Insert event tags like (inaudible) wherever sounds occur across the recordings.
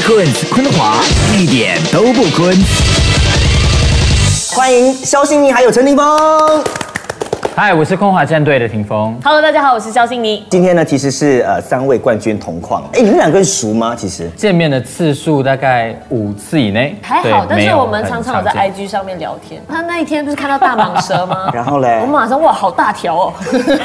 坤坤华一点都不坤。欢迎肖心怡还有陈霆峰。嗨，我是空华战队的霆锋。Hello，大家好，我是肖欣妮。今天呢，其实是呃三位冠军同框。哎，你们两个人熟吗？其实见面的次数大概五次以内，对还好，但是我们常常有在 IG 上面聊天。他那一天不是看到大蟒蛇吗？(laughs) 然后嘞我马上哇，好大条哦，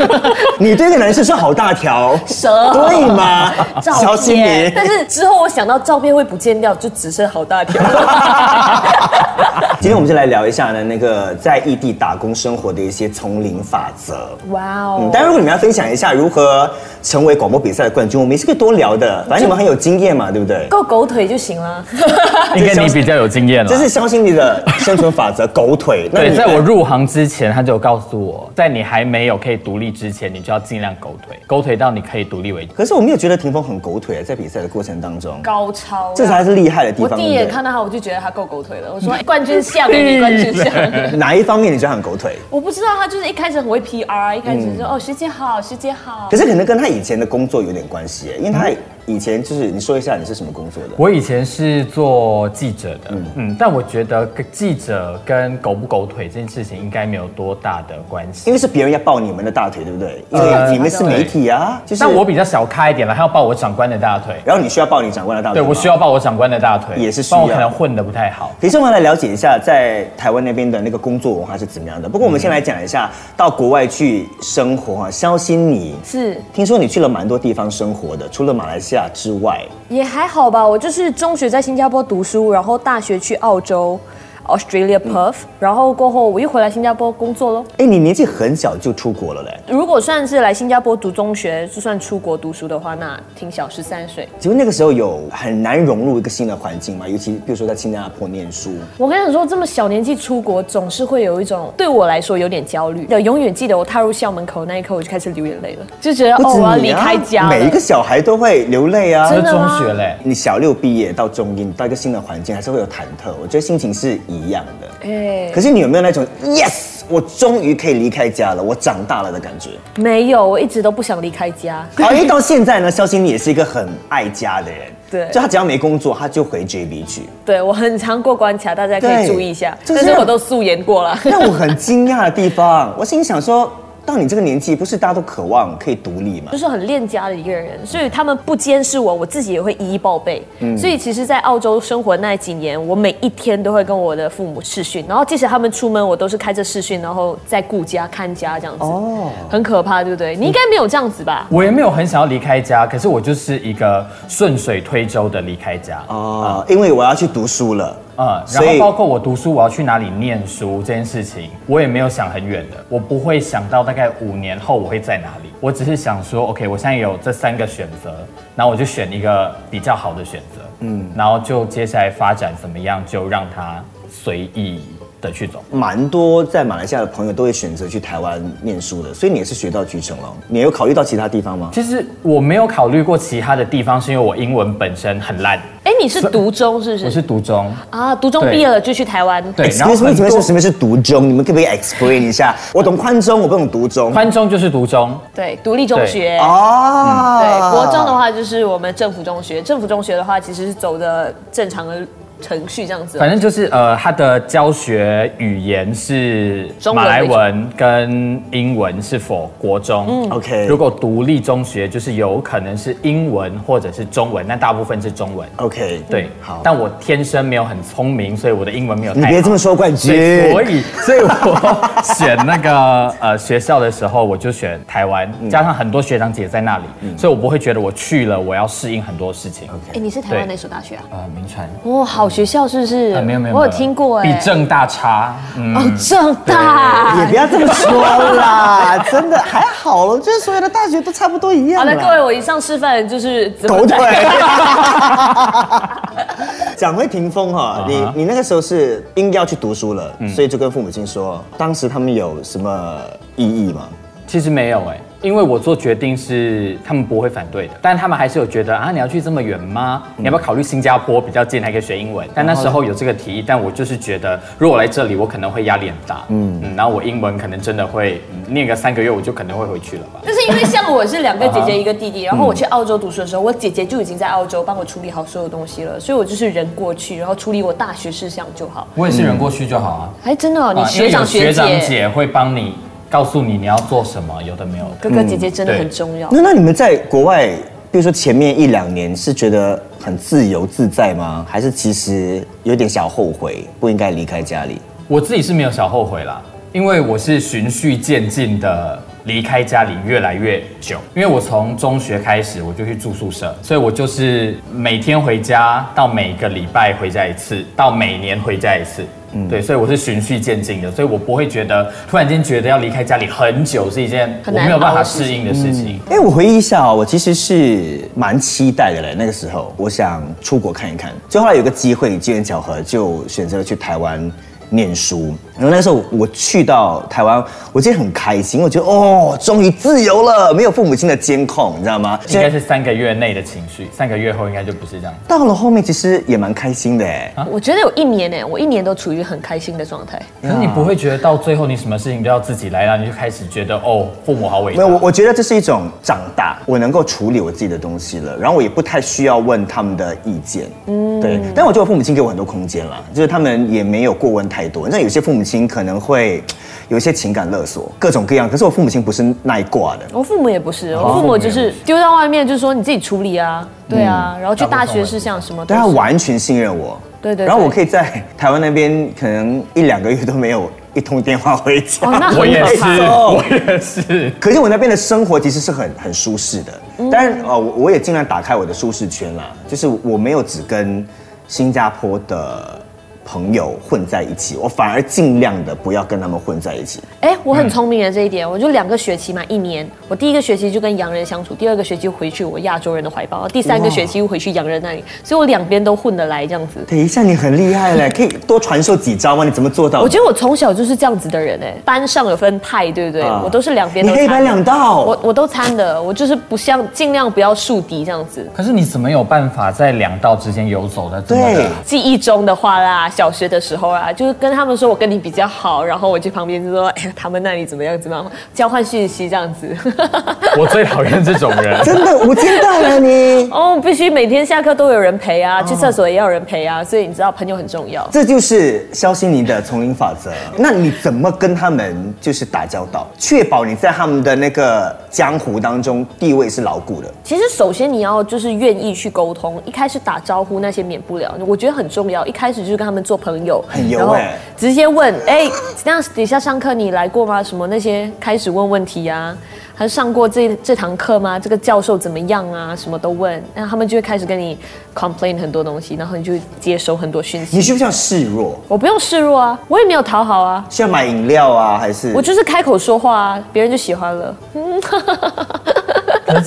(laughs) 你对一个男生说好大条，蛇对吗？照肖欣片妮。但是之后我想到照片会不见掉，就只剩好大条。(laughs) (laughs) 今天我们就来聊一下呢，那个在异地打工生活的一些丛林法则。哇嗯哦，，嗯，但，如果你们要分享一下如何成为广播比赛的冠军，我们也是可以多聊的。反正你们很有经验嘛，对不对？够狗腿就行了。(laughs) 应该你比较有经验了。这是肖欣妮的生存法则，狗腿。(laughs) 那对，你在我入行之前，他就告诉我，在你还没有可以独立之前，你就要尽量狗腿，狗腿到你可以独立为止。可是我没有觉得霆锋很狗腿，在比赛的过程当中，高超，这才是厉害的地方。我第一眼看到他，我就觉得他够狗腿了。我说哎冠军像哎，你冠军相。(laughs) 哪一方面你觉得很狗腿？我不知道他就是一开始很会 PR，一开始就说、哦学姐好，学姐好可。是可能跟他以前的工作有点关系，因为他以前就是你说一下你是什么工作的？我以前是做记者的，嗯嗯但我觉得跟记者跟狗不狗腿这件事情应该没有多大的关系因。为是别人要抱你们的大腿，对不对？因为呃你们是媒体啊，就是。但我比较小咖一点了，他要抱我长官的大腿，然后你需要抱你长官的大腿，对我需要抱我长官的大腿，也是需要可能混的不太好。可是我们来了解一下，在台湾那边的那个工作文化是怎么样的。不过我们先来讲一下到国外去生活啊，肖欣你是听说你去了蛮多地方生活的，除了马来西亚之外，也还好吧，我就是中学在新加坡读书，然后大学去澳洲。Australia Perth，、然后过后我又回来新加坡工作喽。哎，你年纪很小就出国了嘞。如果算是来新加坡读中学，就算出国读书的话，那挺小，十三岁。请问那个时候有很难融入一个新的环境吗？尤其比如说在新加坡念书，我跟你说，这么小年纪出国，总是会有一种对我来说有点焦虑。我永远记得我踏入校门口那一刻，我就开始流眼泪了，就觉得不哦，我要离开家。每一个小孩都会流泪啊。这是中真的吗学嘞，你小六毕业到中一，你到一个新的环境，还是会有忐忑。我觉得心情是一样的。哎可是你有没有那种 yes，我终于可以离开家了，我长大了的感觉？没有，我一直都不想离开家。好，因为到现在呢，肖欣妮也是一个很爱家的人。(laughs) 对就他只要没工作，他就回 JB 去。对我很常过关卡，大家可以注意一下。就是但是我都素颜过了。让我很惊讶的地方，我心里想说，到你这个年纪，不是大家都渴望可以独立吗就？是很恋家的一个人，所以他们不监视我，我自己也会一一报备。所以其实，在澳洲生活那几年，我每一天都会跟我的父母视讯，然后即使他们出门，我都是开着视讯，然后在顾家看家这样子。哦，很可怕，对不对？你应该没有这样子吧？我也没有很想要离开家，可是我就是一个顺水推舟的离开家。哦，因为我要去读书了。嗯，然后包括我读书，我要去哪里念书这件事情，我也没有想很远的，我不会想到大概五年后我会在哪里，我只是想说，OK，我现在有这三个选择，然后我就选一个比较好的选择，嗯，然后就接下来发展怎么样，就让它随意的去走。蛮多在马来西亚的朋友都会选择去台湾念书的，所以你也是学到渠成了。你有考虑到其他地方吗？其实我没有考虑过其他的地方，是因为我英文本身很烂，哎，你是读中是不是？我是读中，啊，读中对毕业了就去台湾。对，然后很多请问什么是读中？你们可不可以 explain 一下？我懂宽中，我不懂读中。宽中就是读中，对，独立中学。哦，对，国中的话就是我们政府中学，政府中学的话其实是走的正常的程序这样子。反正就是呃，他的教学语言是中马来文跟英文是否国中。嗯 OK 如果独立中学就是有可能是英文或者是中文，但大部分是中文。OK，对，好。但我天生没有很聪明，所以我的英文没有太好。你别这么说，冠军。所以，所以我选那个呃学校的时候，我就选台湾，嗯加上很多学长姐在那里，所以我不会觉得我去了我要适应很多事情。哎，你是台湾哪所大学啊？呃，名传。哦，好学校是不是？啊，没有没有，我有没听过哎。比正大差。嗯，哦，正大。也不要这么说啦，(laughs) 真的还好了，就是所有的大学都差不多一样啦。好的，各位，我以上示范就是狗在腿。(laughs) 讲回霆锋哈，你你那个时候是应要去读书了，所以就跟父母亲说，当时他们有什么异议吗？其实没有哎、因为我做决定是他们不会反对的，但他们还是有觉得啊，你要去这么远吗？你要不要考虑新加坡比较近，还可以学英文？但那时候有这个提议，但我就是觉得，如果我来这里，我可能会压力很大，嗯嗯，然后我英文可能真的会、嗯念个三个月，我就可能会回去了吧。就是因为像我是两个姐姐一个弟弟，然后我去澳洲读书的时候，我姐姐就已经在澳洲帮我处理好所有东西了，所以我就是人过去，然后处理我大学事项就好。我也是人过去就好啊。还真的哦，你学长学学长、姐会帮你告诉你你要做什么，有的没有的。哥哥姐姐真的很重要。那那你们在国外，比如说前面一两年是觉得很自由自在吗？还是其实有点小后悔，不应该离开家里？我自己是没有小后悔啦，因为我是循序渐进的离开家里越来越久。因为我从中学开始我就去住宿舍，所以我就是每天回家，到每个礼拜回家一次，到每年回家一次。嗯对，所以我是循序渐进的，所以我不会觉得突然间觉得要离开家里很久是一件我没有办法适应的事情。哎，我回忆一下哦，我其实是蛮期待的嘞。那个时候，我想出国看一看，就后来有个机会，机缘巧合，就选择了去台湾念书。然后那时候我去到台湾，我记得很开心，我觉得哦，终于自由了，没有父母亲的监控，你知道吗？应该是三个月内的情绪，三个月后应该就不是这样。到了后面，其实也蛮开心的哎。我觉得有一年呢，我一年都处于很开心的状态。可是你不会觉得到最后你什么事情都要自己来，然后你就开始觉得哦，父母好伟大。没有，我我觉得这是一种长大，我能够处理我自己的东西了，然后我也不太需要问他们的意见，嗯，对。但我觉得我父母亲给我很多空间啦，就是他们也没有过问太多。那有些父母亲可能会 (tsk) 有一些情感勒索，各种各样。可是我父母亲不是那一挂的，我父母也不是，我父母就是丢到外面，就是说你自己处理啊，对啊，然后去大学是像什么对他。完全信任我。对对对然后我可以在台湾那边可能一两个月都没有一通电话回家。哦那很我也是，可怕我也是。可是我那边的生活其实是很很舒适的，嗯当然呃，我我也尽量打开我的舒适圈啦，就是我没有只跟新加坡的朋友混在一起，我反而尽量的不要跟他们混在一起。哎，我很聪明的这一点，我就两个学期嘛，一年，我第一个学期就跟洋人相处，第二个学期回去我亚洲人的怀抱，第三个学期又回去洋人那里，所以我两边都混得来这样子。等一下，你很厉害嘞，可以多传授几招吗？你怎么做到？我觉得我从小就是这样子的人哎，班上有分派，对不对？啊我都是两边你黑白两道我我都参的，我就是不像尽量不要树敌这样子。可是你怎么有办法在两道之间游走的对？记忆中的话啦，小学的时候啊，就是跟他们说我跟你比较好，然后我去旁边就说，(laughs) 哎呀，他们那里怎么样怎么样，交换讯息这样子。(laughs) 我最讨厌这种人。(laughs) 真的我听到了你。哦，必须每天下课都有人陪啊，去厕所也要有人陪啊，所以你知道朋友很重要。这就是肖心宁的丛林法则。那你怎么跟他们就是打交道，确保你在他们的那个江湖当中地位是牢固的？其实首先你要就是愿意去沟通，一开始打招呼那些免不了，我觉得很重要。一开始就是跟他们做朋友，很油然后欸直接问，哎，这样底下上课你来过吗？什么那些开始问问题啊，还上过这这堂课吗？这个教授怎么样啊？什么都问，那他们就会开始跟你 complain 很多东西，然后你就接收很多讯息。你需不需要示弱？我不用示弱啊，我也没有讨好啊，需要买饮料啊，还是我就是开口说话啊，别人就喜欢了。可是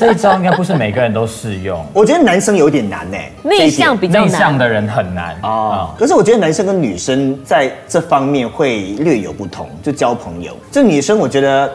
这一招应该不是每个人都适用，(laughs) 我觉得男生有点难呢、内向比较内向难。的人很难。可是我觉得男生跟女生在这方面会略有不同，就交朋友。就女生我觉得。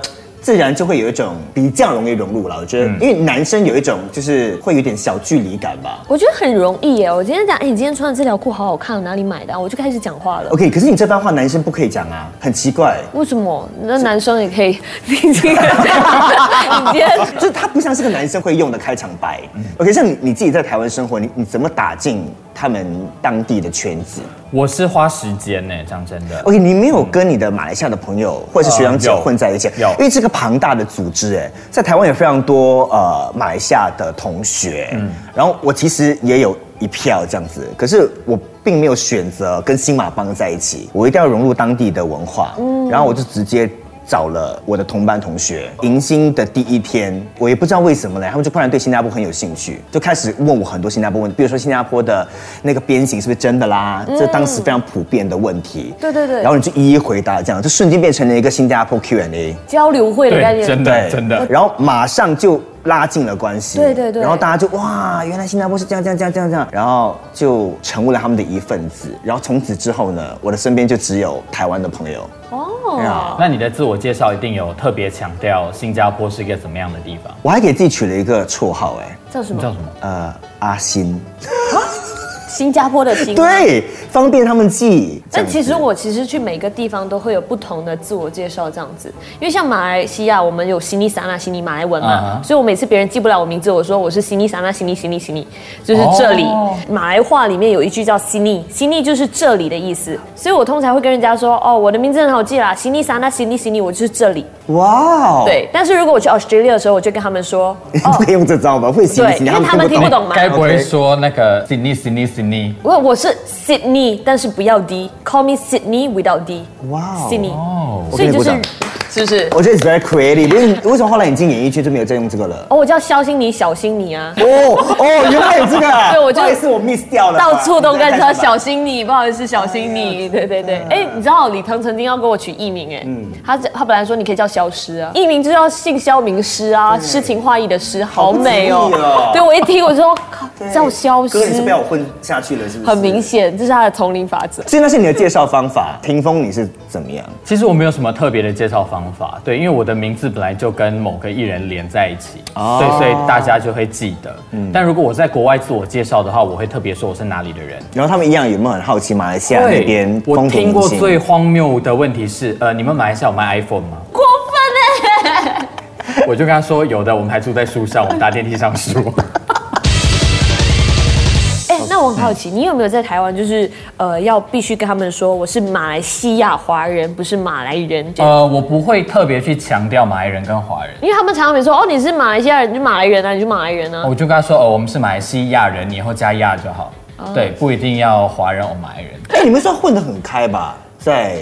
自然就会有一种比较容易融入了，我觉得，因为男生有一种就是会有点小距离感吧。我觉得很容易耶！我今天讲，哎、你今天穿的这条裤好好看，哪里买的啊、我就开始讲话了。OK，可是你这番话男生不可以讲啊，很奇怪。为什么？那男生也可以听听。你今天 (laughs) 就是他不像是个男生会用的开场白。OK，像你你自己在台湾生活，你你怎么打进他们当地的圈子我是花时间呢，讲真的。？OK，你没有跟你的马来西亚的朋友或者是学长姐混在一起，有因为这个庞大的组织，哎，在台湾有非常多呃马来西亚的同学，嗯，然后我其实也有一票这样子，可是我并没有选择跟新马帮在一起，我一定要融入当地的文化，嗯，然后我就直接。找了我的同班同学，迎新的第一天，我也不知道为什么嘞，他们就突然对新加坡很有兴趣，就开始问我很多新加坡问题，比如说新加坡的那个鞭刑是不是真的啦，这当时非常普遍的问题。对对对然后你就一一回答，这样就瞬间变成了一个新加坡 Q&A。交流会的概对，念，真的真的。然后马上就拉近了关系。对对对然后大家就哇，原来新加坡是这样这样这样这样这样，然后就成为了他们的一份子。然后从此之后呢，我的身边就只有台湾的朋友。哦，呀那你的自我介绍一定有特别强调新加坡是一个怎么样的地方？我还给自己取了一个绰号，哎，叫什么？叫什么？呃，阿新。(laughs) (laughs) 新加坡的新。。对，方便他们记。这但其实我其实去每个地方都会有不同的自我介绍，这样子。因为像马来西亚，我们有悉尼、撒那、悉尼马来文嘛所以我每次别人记不了我名字，我说我是悉尼、撒那、悉尼、悉尼、悉尼，就是这里。哦马来话里面有一句叫悉尼，悉尼就是这里的意思。所以我通常会跟人家说，哦，我的名字很好记啦，悉尼、撒那、悉尼、悉尼，我就是这里。哇哦，对。但是如果我去 Australia 的时候，我就跟他们说，(laughs) 不可以用这招吧？会洗对因为他们听不懂嘛该不会说那个 Sydney Sydney Sydney？我我是 Sydney，但是不要 D，call me Sydney without D。哇哦 Sydney，哦所以就是是不是？我觉得 it's very creative。为什为什么后来你进演艺圈就没有再用这个了？哦，我叫肖心妮，小心你啊，哦哦，原来有这个啊。(laughs) 对我就不好意思，我 miss 掉了。到处都跟他你在干什么小心你，不好意思，小心你，对对对。哎，你知道李腾曾经要给我取艺名，哎，嗯他他本来说你可以叫肖诗啊，艺名就叫姓肖名诗啊，诗情画意的诗，好美哦。对我一听我就说靠，叫肖哥，你是被诗，我混下去了，是不是？很明。显，这是他的丛林法则。所以那是你的介绍方法。霆锋你是怎么样？其实我没有什么特别的介绍方法，对，因为我的名字本来就跟某个艺人连在一起，哦对，所以大家就会记得。嗯但如果我在国外自我介绍的话，我会特别说我是哪里的人。然后他们一样有没有很好奇马来西亚那边听过最荒谬的问题是，呃，你们马来西亚有卖 iPhone 吗？过分哎！(laughs) 我就跟他说有的，我们还住在树上，我们搭电梯上树。我很好奇，你有没有在台湾，就是呃，要必须跟他们说我是马来西亚华人，不是马来人？呃，我不会特别去强调马来人跟华人。因为他们常常会说，哦，你是马来西亚人，你就马来人啊，你就马来人啊。我就跟他说，哦，我们是马来西亚人，你以后加亚就好。对，不一定要华人或马来人。哎，你们算混得很开吧？在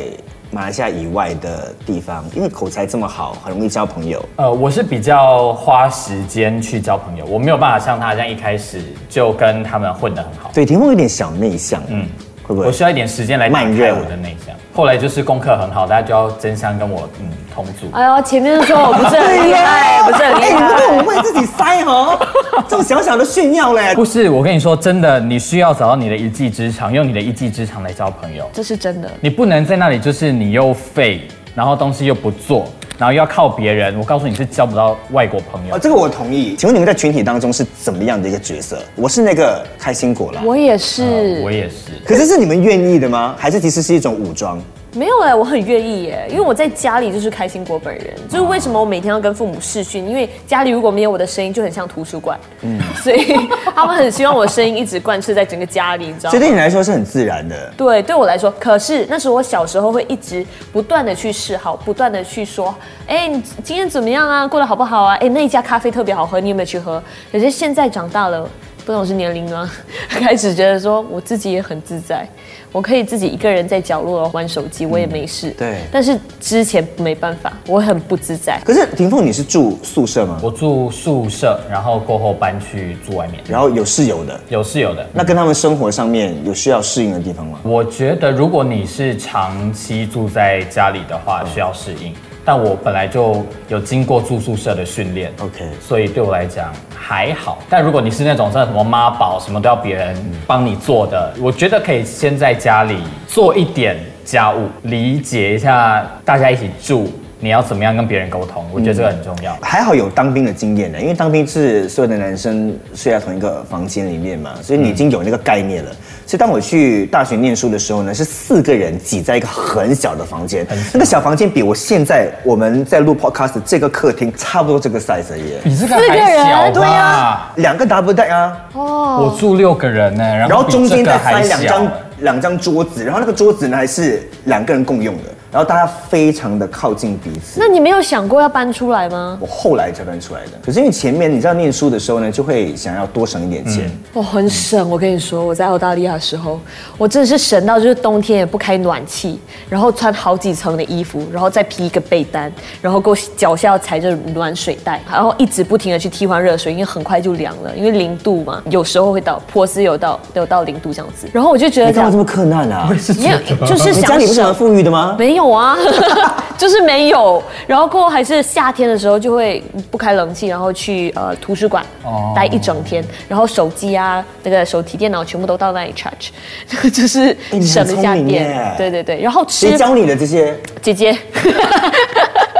马来西亚以外的地方，因为口才这么好，很容易交朋友。呃，我是比较花时间去交朋友，我没有办法像他这样一开始就跟他们混得很好。对，霆锋有点小内向，嗯，会不会？我需要一点时间来打慢热开我的内向。后来就是功课很好，大家就要争相跟我嗯同组。哎呦，前面说我不是很厉害，(laughs) 不是很厉哎，你们都害。很为自己塞哦，(laughs) 这种小小的炫耀嘞。不是，我跟你说真的，你需要找到你的一技之长，用你的一技之长来交朋友。这是真的。你不能在那里就是你又废，然后东西又不做，然后又要靠别人。我告诉你是交不到外国朋友哦，。这个我同意。请问你们在群体当中是怎么样的一个角色？我是那个开心果啦。我也是，呃我也是。可是是你们愿意的吗？还是其实是一种武装？没有哎、我很愿意耶，因为我在家里就是开心果本人，就是为什么我每天要跟父母视讯，因为家里如果没有我的声音，就很像图书馆，嗯，(laughs) 所以他们很希望我的声音一直贯彻在整个家里，你知道吗？所以对你来说是很自然的。对，对我来说，可是那时候我小时候会一直不断的去示好，不断的去说，哎，你今天怎么样啊？过得好不好啊？哎，那一家咖啡特别好喝，你有没有去喝？可是现在长大了，不懂是年龄吗？(laughs) 开始觉得说我自己也很自在，我可以自己一个人在角落玩手机，我也没事。对但是之前没办法，我很不自在。可是霆锋，你是住宿舍吗？我住宿舍，然后过后搬去住外面，然后有室友的，有室友的。那跟他们生活上面有需要适应的地方吗？我觉得如果你是长期住在家里的话，需要适应。但我本来就有经过住宿舍的训练 OK 所以对我来讲还好。但如果你是那种像什么妈宝，什么都要别人帮你做的，我觉得可以先在家里做一点家务，理解一下大家一起住，你要怎么样跟别人沟通，我觉得这个很重要。还好有当兵的经验呢，因为当兵是所有的男生睡在同一个房间里面嘛，所以你已经有那个概念了。所以当我去大学念书的时候呢，是四个人挤在一个很小的房间，那个小房间比我现在我们在录 podcast 这个客厅差不多这个 size 而已。你这个四个还小人对呀？啊，两个 double deck 啊，我住六个人呢，然然后中间再塞两张两张桌子，然后那个桌子呢还是两个人共用的，然后大家非常的靠近彼此。那你没有想过要搬出来吗？我后来才搬出来的，可是因为前面你知道念书的时候呢，就会想要多省一点钱。我很省，我跟你说，我在澳大利亚的时候，我真的是省到就是冬天也不开暖气，然后穿好几层的衣服，然后再披一个被单，然后够脚下要踩着暖水袋，然后一直不停的去替换热水，因为很快就凉了，因为零度嘛，有时候会到波斯有到有到零度这样子，然后我就觉得干嘛这么困难啊？没有就是想你家里不是很省。富裕的吗？没有有啊，(laughs) 就是没有。然后过后还是夏天的时候就会不开冷气，然后去呃图书馆哦待一整天，然后手机啊那个手提电脑全部都到那里 charge，(laughs) 就是哎你很省一下电。对对对，然后吃谁教你的这些？姐姐。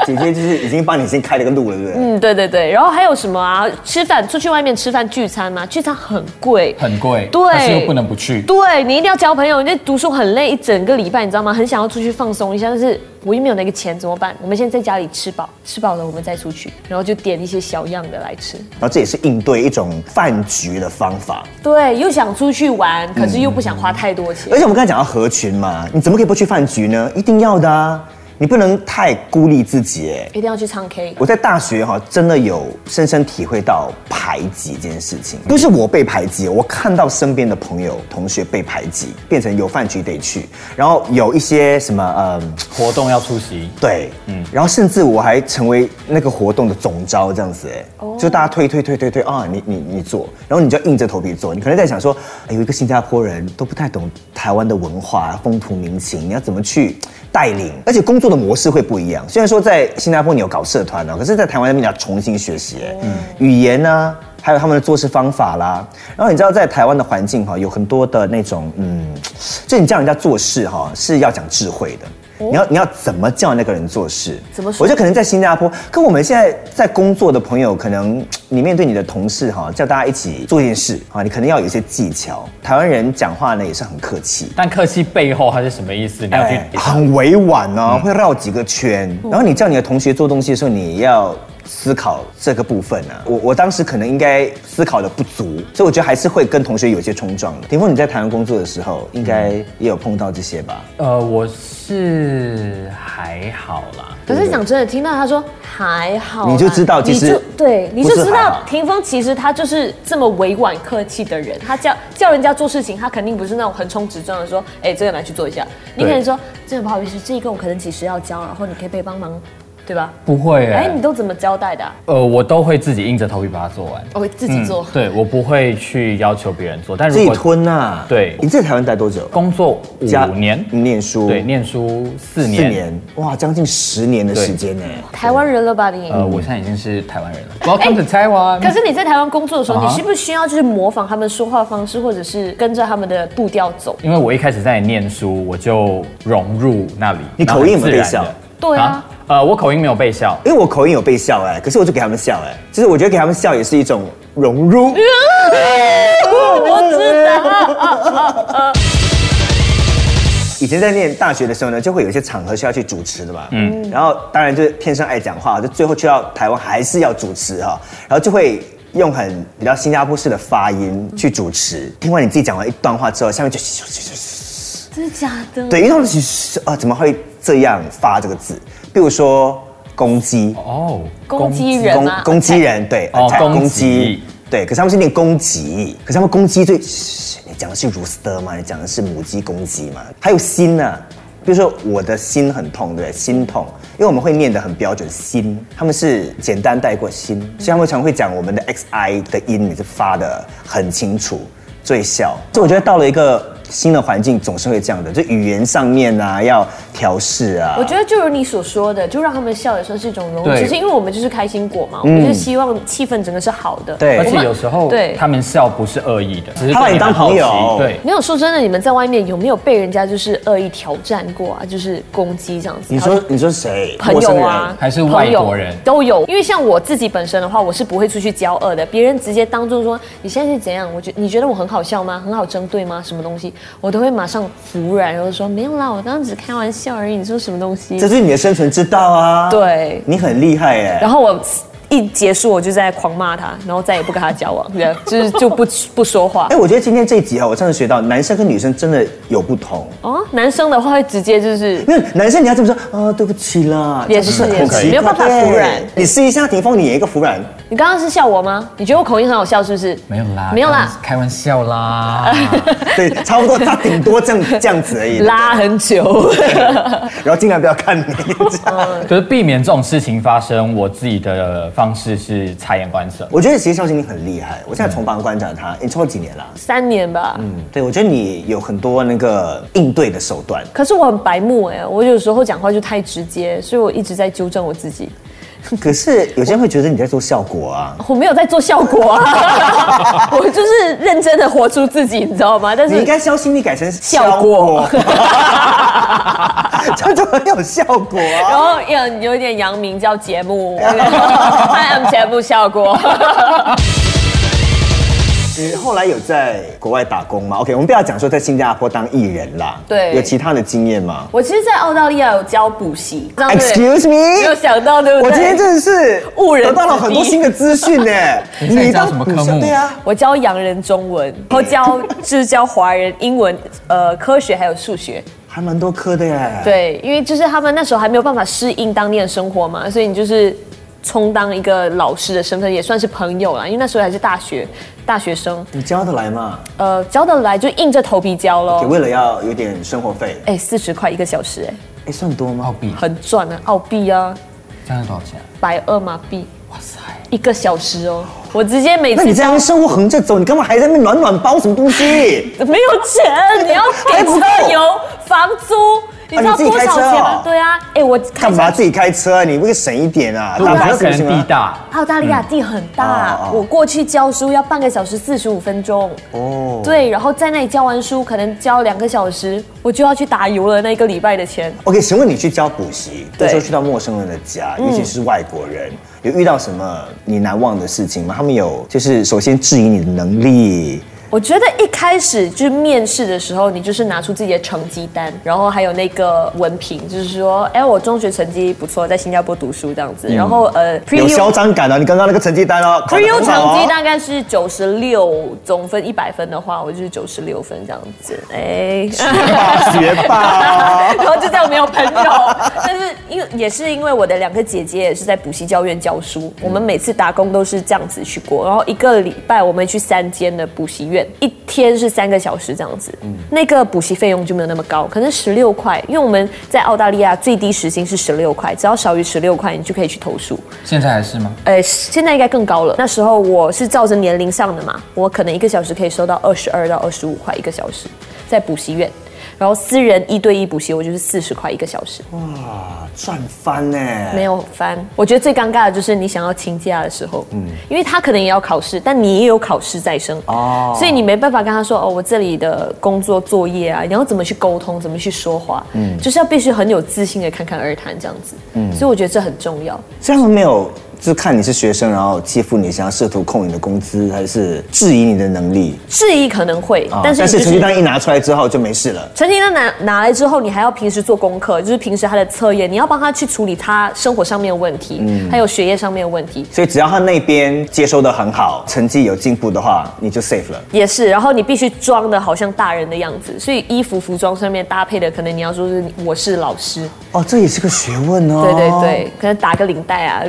姐姐就是已经帮你先开了个路了，对不对？嗯，对对对，然后还有什么啊？吃饭出去外面吃饭聚餐嘛，聚餐很贵，很贵，对但是又不能不去。对你一定要交朋友，你这读书很累，一整个礼拜，你知道吗？很想要出去放松一下，但是我又没有那个钱，怎么办？我们先在家里吃饱，吃饱了我们再出去，然后就点一些小样的来吃。然后这也是应对一种饭局的方法。对，又想出去玩，可是又不想花太多钱。而且我们刚才讲到合群嘛，你怎么可以不去饭局呢？一定要的啊！你不能太孤立自己哎。一定要去唱 K。我在大学哈，真的有深深体会到排挤这件事情，不是我被排挤，我看到身边的朋友、同学被排挤，变成有饭局得去，然后有一些什么嗯，活动要出席，对，嗯，然后甚至我还成为那个活动的总招这样子，哎，就大家推推推推推啊，你你你做，然后你就要硬着头皮做，你可能在想说，哎，有一个新加坡人都不太懂台湾的文化、风土民情，你要怎么去带领？而且工作的模式会不一样。虽然说在新加坡你有搞社团呢，可是在台湾那边你要重新学习，嗯，语言呢、还有他们的做事方法啦。然后你知道在台湾的环境哈，有很多的那种嗯，就你叫人家做事哈是要讲智慧的。你要你要怎么叫那个人做事？怎么说我觉得可能在新加坡，跟我们现在在工作的朋友，可能 (tsk) 你面对你的同事哈，叫大家一起做一件事啊，你可能要有一些技巧。台湾人讲话呢也是很客气，但客气背后它是什么意思？你要去哎，很委婉哦，会绕几个圈。然后你叫你的同学做东西的时候，你要思考这个部分啊。我我当时可能应该思考的不足，所以我觉得还是会跟同学有一些冲撞的。霆锋，你在台湾工作的时候，应该也有碰到这些吧？呃，我是还好啦。可是讲真的，听到他说还好，你就知道其实你就对，你就知道霆锋其实他就是这么委婉客气的人。他叫叫人家做事情，他肯定不是那种横冲直撞的说，哎，这个拿去做一下。你可能说，真的不好意思，这一个我可能几时要交，然后你可以被帮忙，对吧？不会哎，哎你，都怎么交代的啊？呃，我都会自己硬着头皮把它做完。我会自己做。对我不会去要求别人做，但自己如果吞呐、对你在台湾待多久？工作五加年，念书，对，念书四年四年，哇，将近十年的时间呢。台湾人了吧你？呃，我现在已经是台湾人了。Welcome to Taiwan。可是你在台湾工作的时候，你需不是需要就是模仿他们说话方式，或者是跟着他们的步调走？因为我一开始在念书，我就融入那里。你口音有没有被笑然后很自然的对啊呃，我口音没有被笑。因为我口音有被笑哎，可是我就给他们笑哎，就是我觉得给他们笑也是一种融入。我知道。以前在念大学的时候呢，就会有一些场合需要去主持的嘛，嗯，然后当然就是天生爱讲话，就最后去到台湾还是要主持哈，然后就会用很比较新加坡式的发音去主持。听完你自己讲完一段话之后，下面就真的假的？对，因为他们其实啊怎么会这样发这个字？比如说公鸡，哦，攻击人公吗？公鸡人，对，哦攻击公鸡，对，可是他们是念公鸡，可是他们公鸡最，嘘你讲的是 rooster 吗？你讲的是母鸡公鸡吗？还有心呢、比如说我的心很痛，对不对？心痛，因为我们会念得很标准，心，他们是简单带过心，所以他们常会讲我们的 xi 的音，你是发的很清楚，最小。所以我觉得到了一个新的环境，总是会这样的，就语言上面啊要调试啊。我觉得就如你所说的，就让他们笑也算是一种融入。对只是因为我们就是开心果嘛，我们就希望气氛整个是好的。对而且有时候对他们笑不是恶意的，只是他把你当朋友奇对，没有说真的，你们在外面有没有被人家就是恶意挑战过啊？就是攻击这样子？你说你说谁？朋友啊，还是外国人都有。因为像我自己本身的话，我是不会出去交恶的。别人直接当众说你现在是怎样，我觉你觉得我很好笑吗？很好针对吗？什么东西，我都会马上服软，然后说没有啦，我刚刚只是开玩笑而已。你说什么东西这？是你的生存之道啊！对你很厉害哎。然后我一结束，我就在狂骂他，然后再也不跟他交往，这样 (laughs) 就是就不不说话哎，。我觉得今天这一集啊，我真的学到男生跟女生真的有不同。哦，男生的话会直接就是因为男生你要这么说啊，对不起啦，也是也是奇怪没有办法服软你试一下，霆锋，你演一个服软。你刚刚是笑我吗？你觉得我口音很好笑是不是？没有啦，没有啦，开玩笑啦。(laughs) 对，差不多，他顶多这样 (laughs) 这样子而已。拉很久。然后尽量不要看你。这样可是避免这种事情发生，我自己的方方式是察言观色。我觉得其实孝心你很厉害，我现在从旁观察他，你超过几年了？三年吧。嗯，对，我觉得你有很多那个应对的手段。可是我很白目哎，我有时候讲话就太直接，所以我一直在纠正我自己。(laughs) 可是有些人会觉得你在做效果啊，我没有在做效果啊，(laughs) 我就是认真的活出自己，你知道吗？但是你应该消心力改成效果，(laughs) 这样就很有效果啊。然后有有一点扬名叫节目，I am 节目效果。你后来有在国外打工吗？OK，我们不要讲说在新加坡当艺人啦。对有其他的经验吗我其实，在澳大利亚有教补习？Excuse 没有 me，想到对不对？我今天真的是误人得到了很多新的资讯呢。(laughs) 你在教什么科目对啊，我教洋人中文，然后教就是教华人英文、呃科学还有数学。还蛮多科的耶。，对，因为就是他们那时候还没有办法适应当地的生活嘛，所以你就是充当一个老师的身份，也算是朋友啦。因为那时候还是大学大学生，你教得来吗？呃，教得来就硬着头皮教也咯。为了要有点生活费，哎，四十块一个小时，哎，哎，算多吗？币很赚啊，澳币啊，这样是多少钱啊？百二马币哇塞！一个小时哦。我直接每那次你这样生活横着走，你干嘛还在那边暖暖包什么东西？没有钱，你要给车油、房租，你知道你自己多少开车哦钱吗？对啊，哎，我干嘛自己开车啊？你不会省一点啊？我觉得可能？地大，澳大利亚地很大，我过去教书要半个小时四十五分钟。哦，对，然后在那里教完书，可能教两个小时，我就要去打油了那一个礼拜的钱。OK，请问你去教补习，有对时候去到陌生人的家，尤其是外国人，有遇到什么你难忘的事情吗？他们有就是首先质疑你的能力，我觉得一开始就面试的时候，你就是拿出自己的成绩单，然后还有那个文凭，就是说，哎，我中学成绩不错，在新加坡读书这样子。然后呃有嚣张感啊！你刚刚那个成绩单哦 Pre-U 成绩大概是九十六，总分一百分的话，我就是九十六分这样子。哎，学霸学霸哦，然后就这样没有朋友。但是因为也是因为我的两个姐姐也是在补习教院教书，我们每次打工都是这样子去过。然后一个礼拜我们去三间的补习院，一天是三个小时这样子。那个补习费用就没有那么高，可能十六块，因为我们在澳大利亚最低时薪是十六块，只要少于十六块，你就可以去投诉。现在还是吗？呃，现在应该更高了。那时候我是照着年龄上的嘛，我可能一个小时可以收到二十二到二十五块一个小时，在补习院。然后私人一对一补习，我就是四十块一个小时，哇，赚翻呢！没有翻。我觉得最尴尬的就是你想要请假的时候，嗯，因为他可能也要考试，但你也有考试在身，哦，所以你没办法跟他说哦，我这里的工作作业啊，你要怎么去沟通，怎么去说话，嗯，就是要必须很有自信的侃侃而谈这样子，嗯，所以我觉得这很重要。这样没有，就看你是学生，然后欺负你，想要试图扣你的工资，还是质疑你的能力？质疑可能会，啊但是你就是但成绩单一拿出来之后就没事了。成绩单拿拿来之后，你还要平时做功课，就是平时他的测验，你要帮他去处理他生活上面的问题，嗯还有学业上面的问题，所以只要他那边接收的很好，成绩有进步的话，你就 safe 了。也是。然后你必须装的好像大人的样子，所以衣服服装上面搭配的，可能你要说是我是老师，哦，这也是个学问哦。对对对，可能打个领带啊。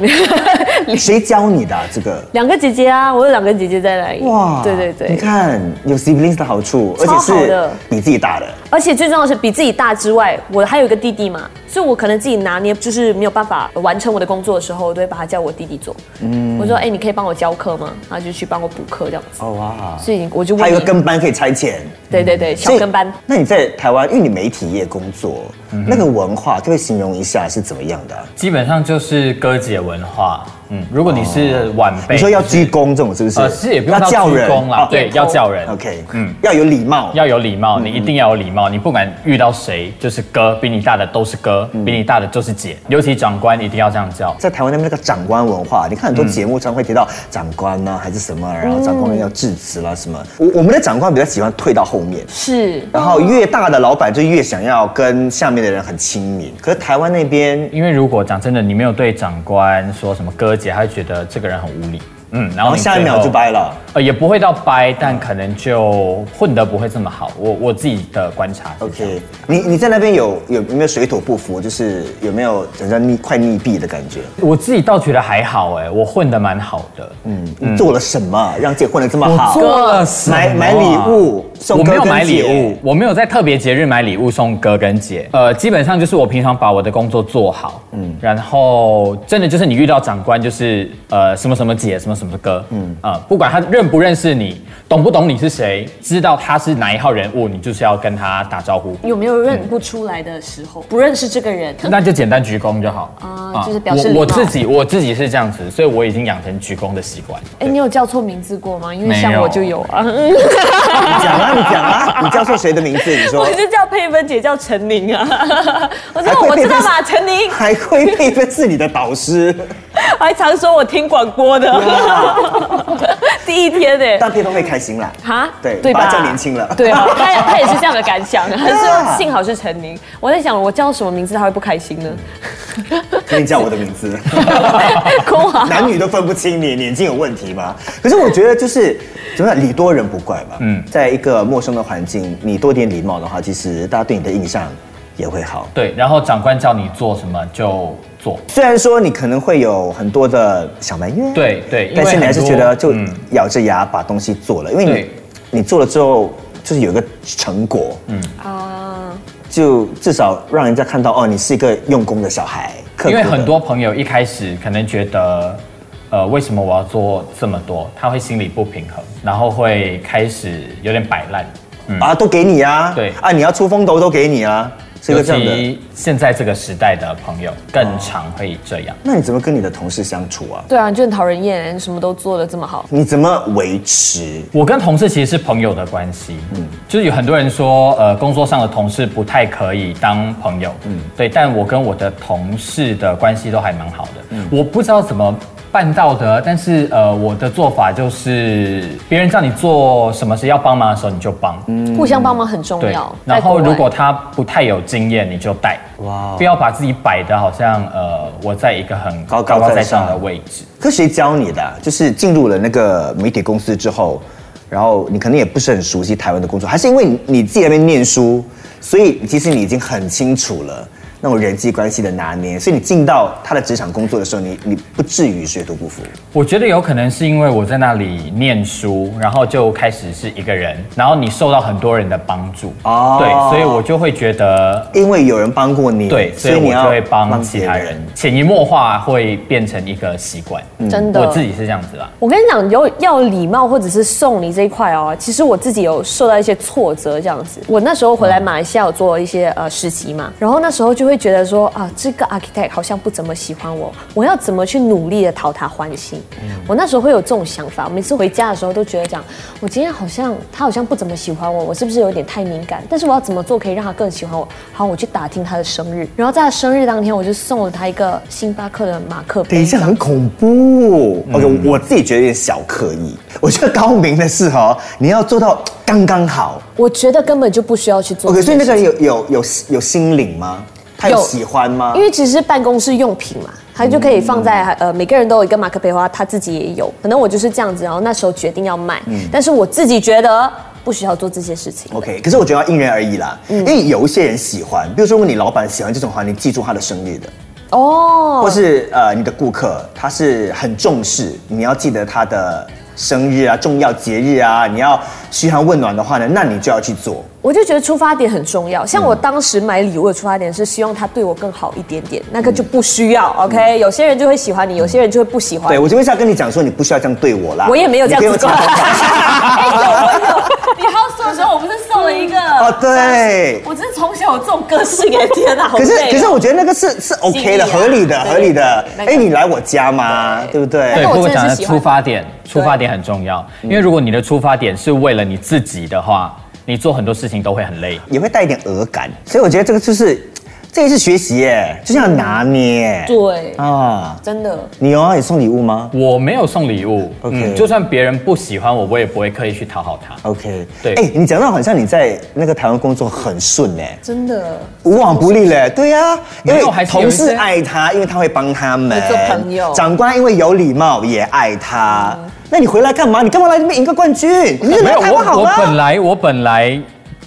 (laughs) 谁教你的啊、这个？两个姐姐啊，我有两个姐姐在那里。哇，对对对，你看有 siblings 的好处，而且是的你自己大的。而且最重要的是，比自己大之外，我还有一个弟弟嘛，所以我可能自己拿捏就是没有办法完成我的工作的时候，我都会把他叫我弟弟做。嗯，我说，哎、你可以帮我教课吗？然后就去帮我补课这样子。哦哇，所以我就问还有你个跟班可以差遣。对对对，小跟班。那你在台湾，因为你媒体业工作，嗯那个文化，可不可以形容一下是怎么样的啊、基本上就是哥姐文化。嗯，如果你是晚辈，你说要鞠躬这种是不是？呃，是也不用叫人躬啦，哦对，要叫人。OK，嗯，要有礼貌。要有礼貌，你一定要有礼貌。你不管遇到谁，就是哥，比你大的都是哥，比你大的就是姐。尤其长官一定要这样叫。在台湾那边那个长官文化，你看很多节目常会提到长官呢、还是什么，然后长官要致辞啦什么。我我们的长官比较喜欢退到后面，是，然后越大的老板就越想要跟下面的人很亲民。可是台湾那边，因为如果讲真的，你没有对长官说什么哥姐，他会觉得这个人很无理。嗯，然然后下一秒就掰了。呃，也不会到掰，但可能就混得不会这么好。我我自己的观察 OK，你你在那边有有有没有水土不服？就是有没有人家溺快溺毙的感觉？我自己倒觉得还好哎，我混得蛮好的。嗯，你做了什么让自己混得这么我好？做了什么啊买买礼物送哥跟我没有买礼物，我没有在特别节日买礼物送哥跟姐。呃，基本上就是我平常把我的工作做好，嗯，然后真的就是你遇到长官就是呃什么什么姐什么什么哥，嗯啊、不管他认不认识你，懂不懂你是谁，知道他是哪一号人物，你就是要跟他打招呼。有没有认不出来的时候？不认识这个人，那就简单鞠躬就好啊就是表示礼貌我我自己我自己是这样子，所以我已经养成鞠躬的习惯。哎，你有叫错名字过吗？因为像我就有啊，(laughs) 你讲啊，你讲啊，你叫错谁的名字？你说我就叫佩芬姐叫陈宁啊，(laughs) 我还说会佩芬我知道吧，陈宁，还亏佩芬是你的导师，(laughs) 还常说我听广播的，(laughs) 第一天呢。但佩芬会开心啦。哈，对对吧？叫年轻了对啊，(laughs) 他他也是这样的感想，他说幸好是陈宁。我在想，我叫什么名字他会不开心呢？可以叫我的名字。空啊，男女都分不清你，眼睛有问题吗？可是我觉得就是怎么样，礼多人不怪嘛。嗯，在一个陌生的环境，你多点礼貌的话，其实大家对你的印象也会好。对，然后长官叫你做什么就做。虽然说你可能会有很多的小埋怨，对对但是你还是觉得就嗯。咬着牙把东西做了，因为你你做了之后就是有一个成果，嗯。啊，就至少让人家看到哦，你是一个用功的小孩，因为很多朋友一开始可能觉得，呃，为什么我要做这么多？他会心里不平衡，然后会开始有点摆烂。啊都给你啊，对。啊你要出风头都给你啊，是尤个这样的。其现在这个时代的朋友更常会这样。那你怎么跟你的同事相处啊？对啊，你就很讨人厌，你什么都做的这么好。你怎么维持？我跟同事其实是朋友的关系，嗯，就是有很多人说，呃，工作上的同事不太可以当朋友，嗯，对，但我跟我的同事的关系都还蛮好的，嗯，我不知道怎么办道德，但是呃，我的做法就是，别人叫你做什么事要帮忙的时候你就帮，嗯，互相帮忙很重对要。，然后如果他不太有经验，你就带，哇，不要把自己摆的好像呃，我在一个很高高在高高在上上的位置。可谁教你的？啊、就是进入了那个媒体公司之后，然后你可能也不是很熟悉台湾的工作，还是因为你你自己在那边念书，所以其实你已经很清楚了那种人际关系的拿捏，所以你进到他的职场工作的时候，你你不至于水土不服。我觉得有可能是因为我在那里念书，然后就开始是一个人，然后你受到很多人的帮助，哦对，所以我就会觉得，因为有人帮过你，对，所以我就会帮其他人，潜移默化会变成一个习惯。真的，我自己是这样子啦。我跟你讲，有要礼貌或者是送礼这一块哦，其实我自己有受到一些挫折，这样子。我那时候回来马来西亚有做一些呃实习嘛，然后那时候就会觉得说啊，这个 architect 好像不怎么喜欢我，我要怎么去努力的讨他欢心？我那时候会有这种想法，每次回家的时候都觉得讲，我今天好像他好像不怎么喜欢我，我是不是有点太敏感？但是我要怎么做可以让他更喜欢我？好，我去打听他的生日，然后在他生日当天，我就送了他一个星巴克的马克杯。等一下，很恐怖。OK，、我自己觉得有点小刻意。我觉得高明的是哈，你要做到刚刚好。我觉得根本就不需要去做 OK。所以那个人有有有有心领吗？他喜欢吗？因为其实是办公室用品嘛，它就可以放在呃每个人都有一个马克杯花，他自己也有。可能我就是这样子，然后那时候决定要卖，但是我自己觉得不需要做这些事情。OK，可是我觉得要因人而异啦，因为有一些人喜欢，比如说如果你老板喜欢这种话，你记住他的生日的，哦，或是呃你的顾客他是很重视，你要记得他的生日啊、重要节日啊，你要嘘寒问暖的话呢，那你就要去做。我就觉得出发点很重要。像我当时买礼物的出发点是希望他对我更好一点点，那个就不需要。OK，有些人就会喜欢你，有些人就会不喜欢对，我这边是要跟你讲说，你不需要这样对我啦。我也没有这样子你 (laughs) 你 house 的时候我不是送了一个？哦，对。我真是从小有这种个性哎，天哪，好可是可是我觉得那个是是 OK 的，合理的，合理的。那个哎，你来我家吗？对不对？对，我不过讲出发点，出发点很重要，因为如果你的出发点是为了你自己的话，你做很多事情都会很累。也会带一点鹅感，所以我觉得这个就是这也是学习耶，就像拿捏。对，啊，真的。你有啊？你送礼物吗我没有送礼物 OK 嗯就算别人不喜欢我，我也不会刻意去讨好他。？OK，对哎，你讲到好像你在那个台湾工作很顺哎。真的，无往不利嘞，对呀、因为同事爱他，因为他会帮他们朋友长官因为有礼貌也爱他。那你回来干嘛？你干嘛来这边赢个冠军？你就来没有我，我台湾好了。本来我本来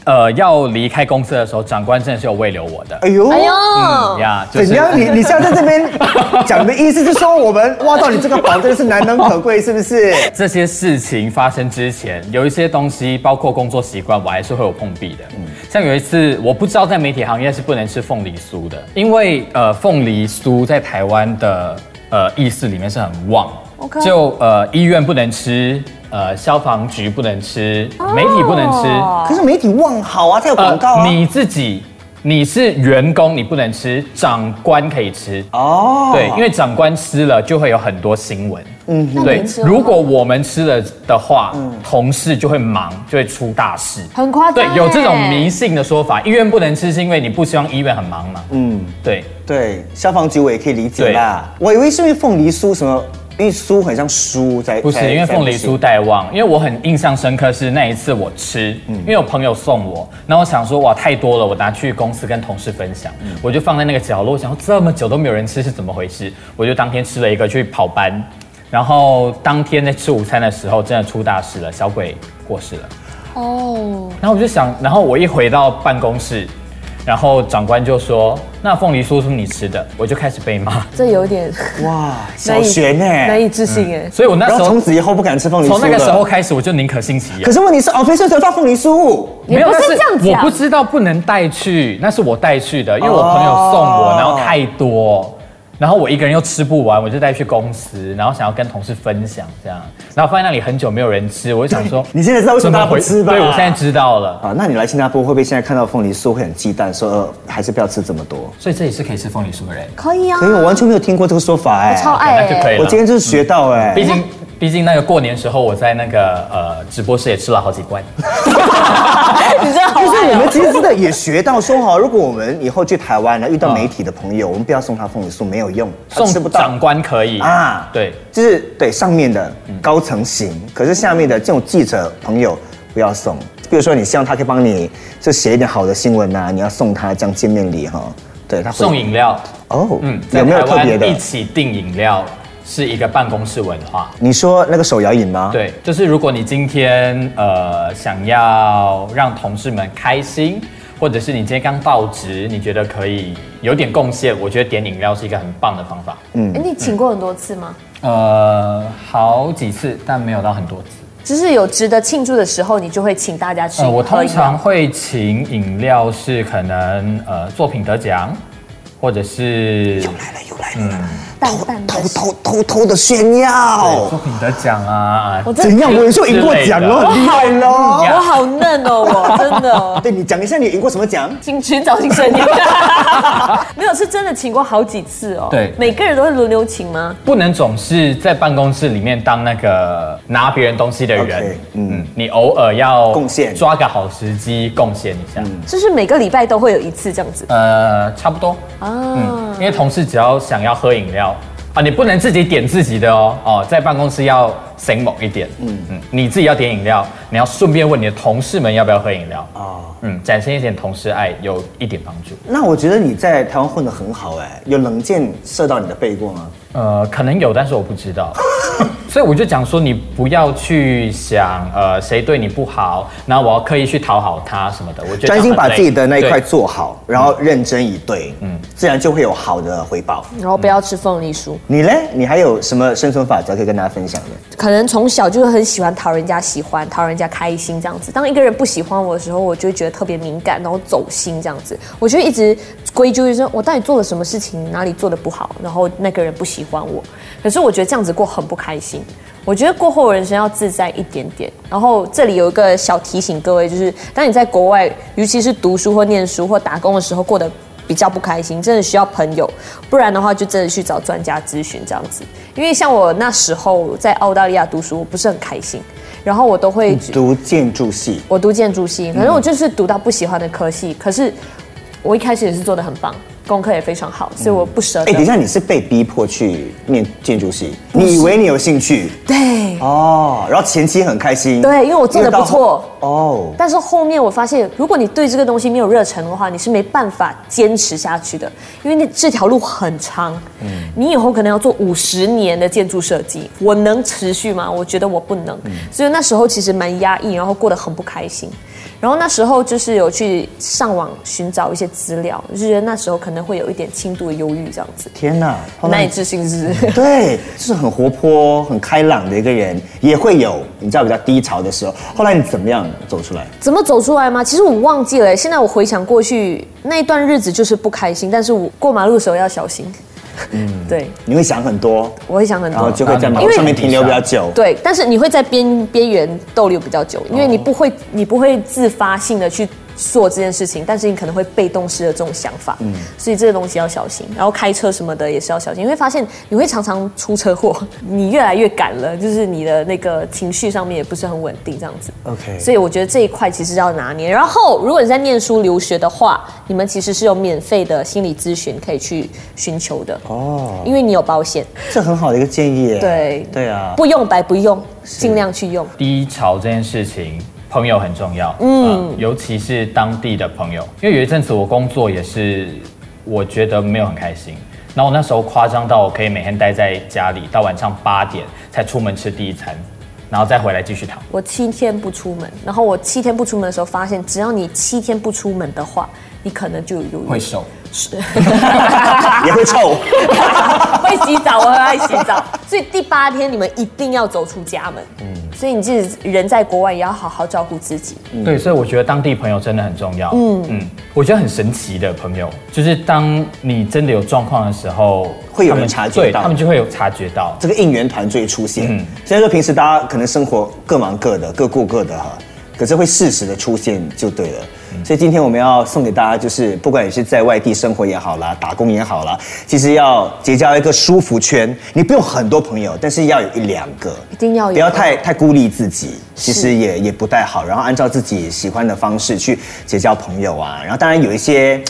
呃要离开公司的时候，长官真的是有慰留我的。哎呦，哎呦，嗯呀，就是怎样？你你现在在这边 (laughs) 讲的意思是说，我们挖到你这个宝真的是难能可贵，是不是？这些事情发生之前，有一些东西，包括工作习惯，我还是会有碰壁的。嗯像有一次，我不知道在媒体行业是不能吃凤梨酥的，因为呃，凤梨酥在台湾的呃意识里面是很旺 OK 就呃医院不能吃，呃消防局不能吃，媒体不能吃。可是媒体望好啊，它有广告啊。呃你自己你是员工，你不能吃，长官可以吃。哦，对，因为长官吃了就会有很多新闻。嗯，对如果我们吃了的话，同事就会忙，就会出大事。很夸张对，有这种欸迷信的说法，医院不能吃是因为你不希望医院很忙嘛。嗯，对。对，消防局我也可以理解啦。我以为是因为凤梨酥什么，因为酥很像酥在，不是因为凤梨。酥带旺，因为我很印象深刻是那一次我吃，因为有朋友送我，然后我想说哇太多了，我拿去公司跟同事分享，我就放在那个角落，我想说这么久都没有人吃是怎么回事？我就当天吃了一个去跑班，然后当天在吃午餐的时候真的出大事了，小鬼过世了。哦，然后我就想，然后我一回到办公室，然后长官就说：“那凤梨酥是你吃的。”我就开始被骂，这有点哇，(laughs) 小难以学呢？难以置信哎。所以我那时候从此以后不敢吃凤梨酥了从那个时候开始，我就宁可信其有可。是问题是，哦，飞顺得到凤梨酥，没有是这样子我不知道不能带去，那是我带去的，因为我朋友送我，哦然后太多，然后我一个人又吃不完，我就带去公司，然后想要跟同事分享这样，然后发现那里很久没有人吃，我就想说，你现在知道为什么大家不吃吧？对，我现在知道了，啊，那你来新加坡会不会现在看到凤梨酥会很忌惮，说、呃、还是不要吃这么多？所以这里是可以吃凤梨酥的人，可以啊可，以我完全没有听过这个说法哎、超爱哎。那就可以了我今天就是学到哎、毕竟。毕竟那个过年时候，我在那个呃直播室也吃了好几罐。(laughs) 你真的好就是。我们其实真的也学到说哈，如果我们以后去台湾呢遇到媒体的朋友，我们不要送他凤梨酥，没有用，他吃送不到长官可以啊啊，对，就是对上面的高层行，可是下面的这种记者朋友不要送。比如说你希望他可以帮你就写一点好的新闻呐、你要送他这样见面礼哈，对他会送饮料，哦，嗯，在有没有台特别的湾一？起订饮料是一个办公室文化。你说那个手摇饮吗？，对，就是如果你今天呃想要让同事们开心，或者是你今天刚到职，你觉得可以有点贡献，我觉得点饮料是一个很棒的方法。嗯哎，你请过很多次吗？呃，好几次，但没有到很多次。就是有值得庆祝的时候，你就会请大家吃呃，我通常会请饮料是可能呃作品得奖，或者是又来了又来了，淡淡的偷偷偷偷的炫耀作，品得奖啊，我怎样？我有时候赢过奖了，很厉害喽。我好嫩哦，我真的。(laughs) 对你讲一下，你赢过什么奖？请寻找新生年，(laughs) 没有是真的请过好几次哦。对每个人都会轮流请吗？不能总是在办公室里面当那个拿别人东西的人嗯嗯，你偶尔要贡献抓个好时机贡献一下。就是每个礼拜都会有一次这样子呃，差不多，啊。嗯，因为同事只要想要喝饮料啊，你不能自己点自己的哦，哦，在办公室要醒猛一点，嗯嗯，你自己要点饮料，你要顺便问你的同事们要不要喝饮料，哦，嗯，展现一点同事爱，有一点帮助。那我觉得你在台湾混得很好哎，有冷箭射到你的背过吗？呃，可能有，但是我不知道，(laughs) (laughs) 所以我就讲说，你不要去想，呃，谁对你不好，然后我要刻意去讨好他什么的。我觉得专心把自己的那一块做好，然后认真以对，嗯，自然就会有好的回报。然后不要吃凤梨酥，你嘞？你还有什么生存法则可以跟大家分享的？可能从小就是很喜欢讨人家喜欢，讨人家开心这样子。当一个人不喜欢我的时候，我就会觉得特别敏感，然后走心这样子。我就一直归咎于说，我到底做了什么事情，哪里做的不好，然后那个人不喜欢我。可是我觉得这样子过很不开心。我觉得过后人生要自在一点点。然后这里有一个小提醒各位，就是当你在国外，尤其是读书或念书或打工的时候，过得比较不开心，真的需要朋友，不然的话就真的去找专家咨询这样子。因为像我那时候在澳大利亚读书，我不是很开心，然后我都会读建筑系，我读建筑系，反正我就是读到不喜欢的科系，可是我一开始也是做的很棒，功课也非常好，所以我不舍哎，得。等一下，你是被逼迫去念建筑系？你以为你有兴趣对哦？然后前期很开心，对，因为我做的不错。哦。但是后面我发现，如果你对这个东西没有热忱的话，你是没办法坚持下去的，因为那这条路很长。嗯你以后可能要做五十年的建筑设计，我能持续吗？我觉得我不能。嗯所以那时候其实蛮压抑，然后过得很不开心。然后那时候就是有去上网寻找一些资料，就觉得那时候可能会有一点轻度的忧郁这样子。天哪！难以置信是？对，就是很活泼、很开朗的一个人，也会有你知道比较低潮的时候。后来你怎么样走出来？怎么走出来吗？其实我忘记了。现在我回想过去那一段日子，就是不开心，但是我过马路的时候要小心。嗯，对，你会想很多，我会想很多。然后多。就会在马路上面停留比较久。对，但是你会在边边缘逗留比较久，因为你不会，你不会自发性的去做这件事情，但是你可能会被动式的这种想法，嗯，所以这个东西要小心。然后开车什么的也是要小心，你会发现你会常常出车祸，(laughs) 你越来越赶了，就是你的那个情绪上面也不是很稳定，这样子。OK 所以我觉得这一块其实要拿捏。然后，如果你在念书留学的话，你们其实是有免费的心理咨询可以去寻求的哦，因为你有保险，这很好的一个建议耶。对对啊，不用白不用，尽量去用。低潮这件事情，朋友很重要，嗯、尤其是当地的朋友，因为有一阵子我工作也是，我觉得没有很开心。然后我那时候夸张到我可以每天待在家里，到晚上八点才出门吃第一餐，然后再回来继续躺。我七天不出门，然后我七天不出门的时候，发现只要你七天不出门的话，你可能就有会瘦，(laughs) 也会臭。(laughs) 会洗澡，我很爱洗澡。所以第八天你们一定要走出家门。嗯，所以你自己人在国外也要好好照顾自己。嗯对，所以我觉得当地朋友真的很重要。嗯嗯，我觉得很神奇的朋友，就是当你真的有状况的时候，会有人察觉到他们就会有察觉到。这个应援团最出现。嗯虽然说平时大家可能生活各忙各的，各顾各的哈，可是会适时的出现就对了。所以今天我们要送给大家，就是不管你是在外地生活也好啦，打工也好啦，其实要结交一个舒服圈。你不用很多朋友，但是要有一两个，一定要有不要太太孤立自己，其实也也不太好。然后按照自己喜欢的方式去结交朋友啊。然后当然有一些，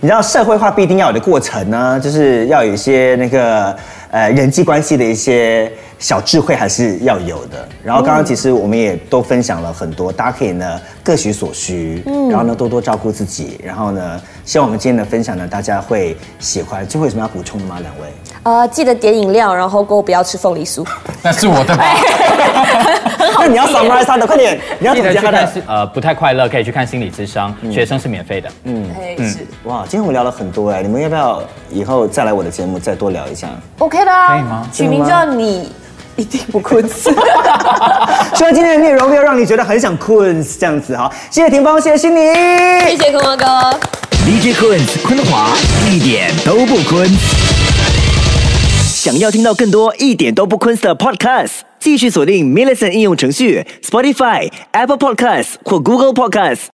你知道社会化必定要有的过程呢，就是要有一些那个呃人际关系的一些小智慧还是要有的。然后刚刚其实我们也都分享了很多，大家可以呢各取所需，然后呢多多照顾自己。然后呢，希望我们今天的分享呢大家会喜欢。最后有什么要补充的吗？两位？呃，记得点饮料，然后给我不要吃凤梨酥。那是我的吧？那你要 summarize 他的，快点，你要记总结他的。呃不太快乐，可以去看心理智商，学生是免费的。嗯，哎，是哇，今天我们聊了很多哎，你们要不要以后再来我的节目再多聊一下？OK 的啊。可以吗取名叫你一定不困死。(laughs) 希望今天的内容没有让你觉得很想困这样子哈。谢谢霆锋，谢谢心妮。谢谢坤哥哥。DJ 坤坤华一点都不坤。想要听到更多一点都不坤的 Podcast，继续锁定 m i l l i c e n t 应用程序、Spotify、Apple Podcasts 或 Google Podcasts。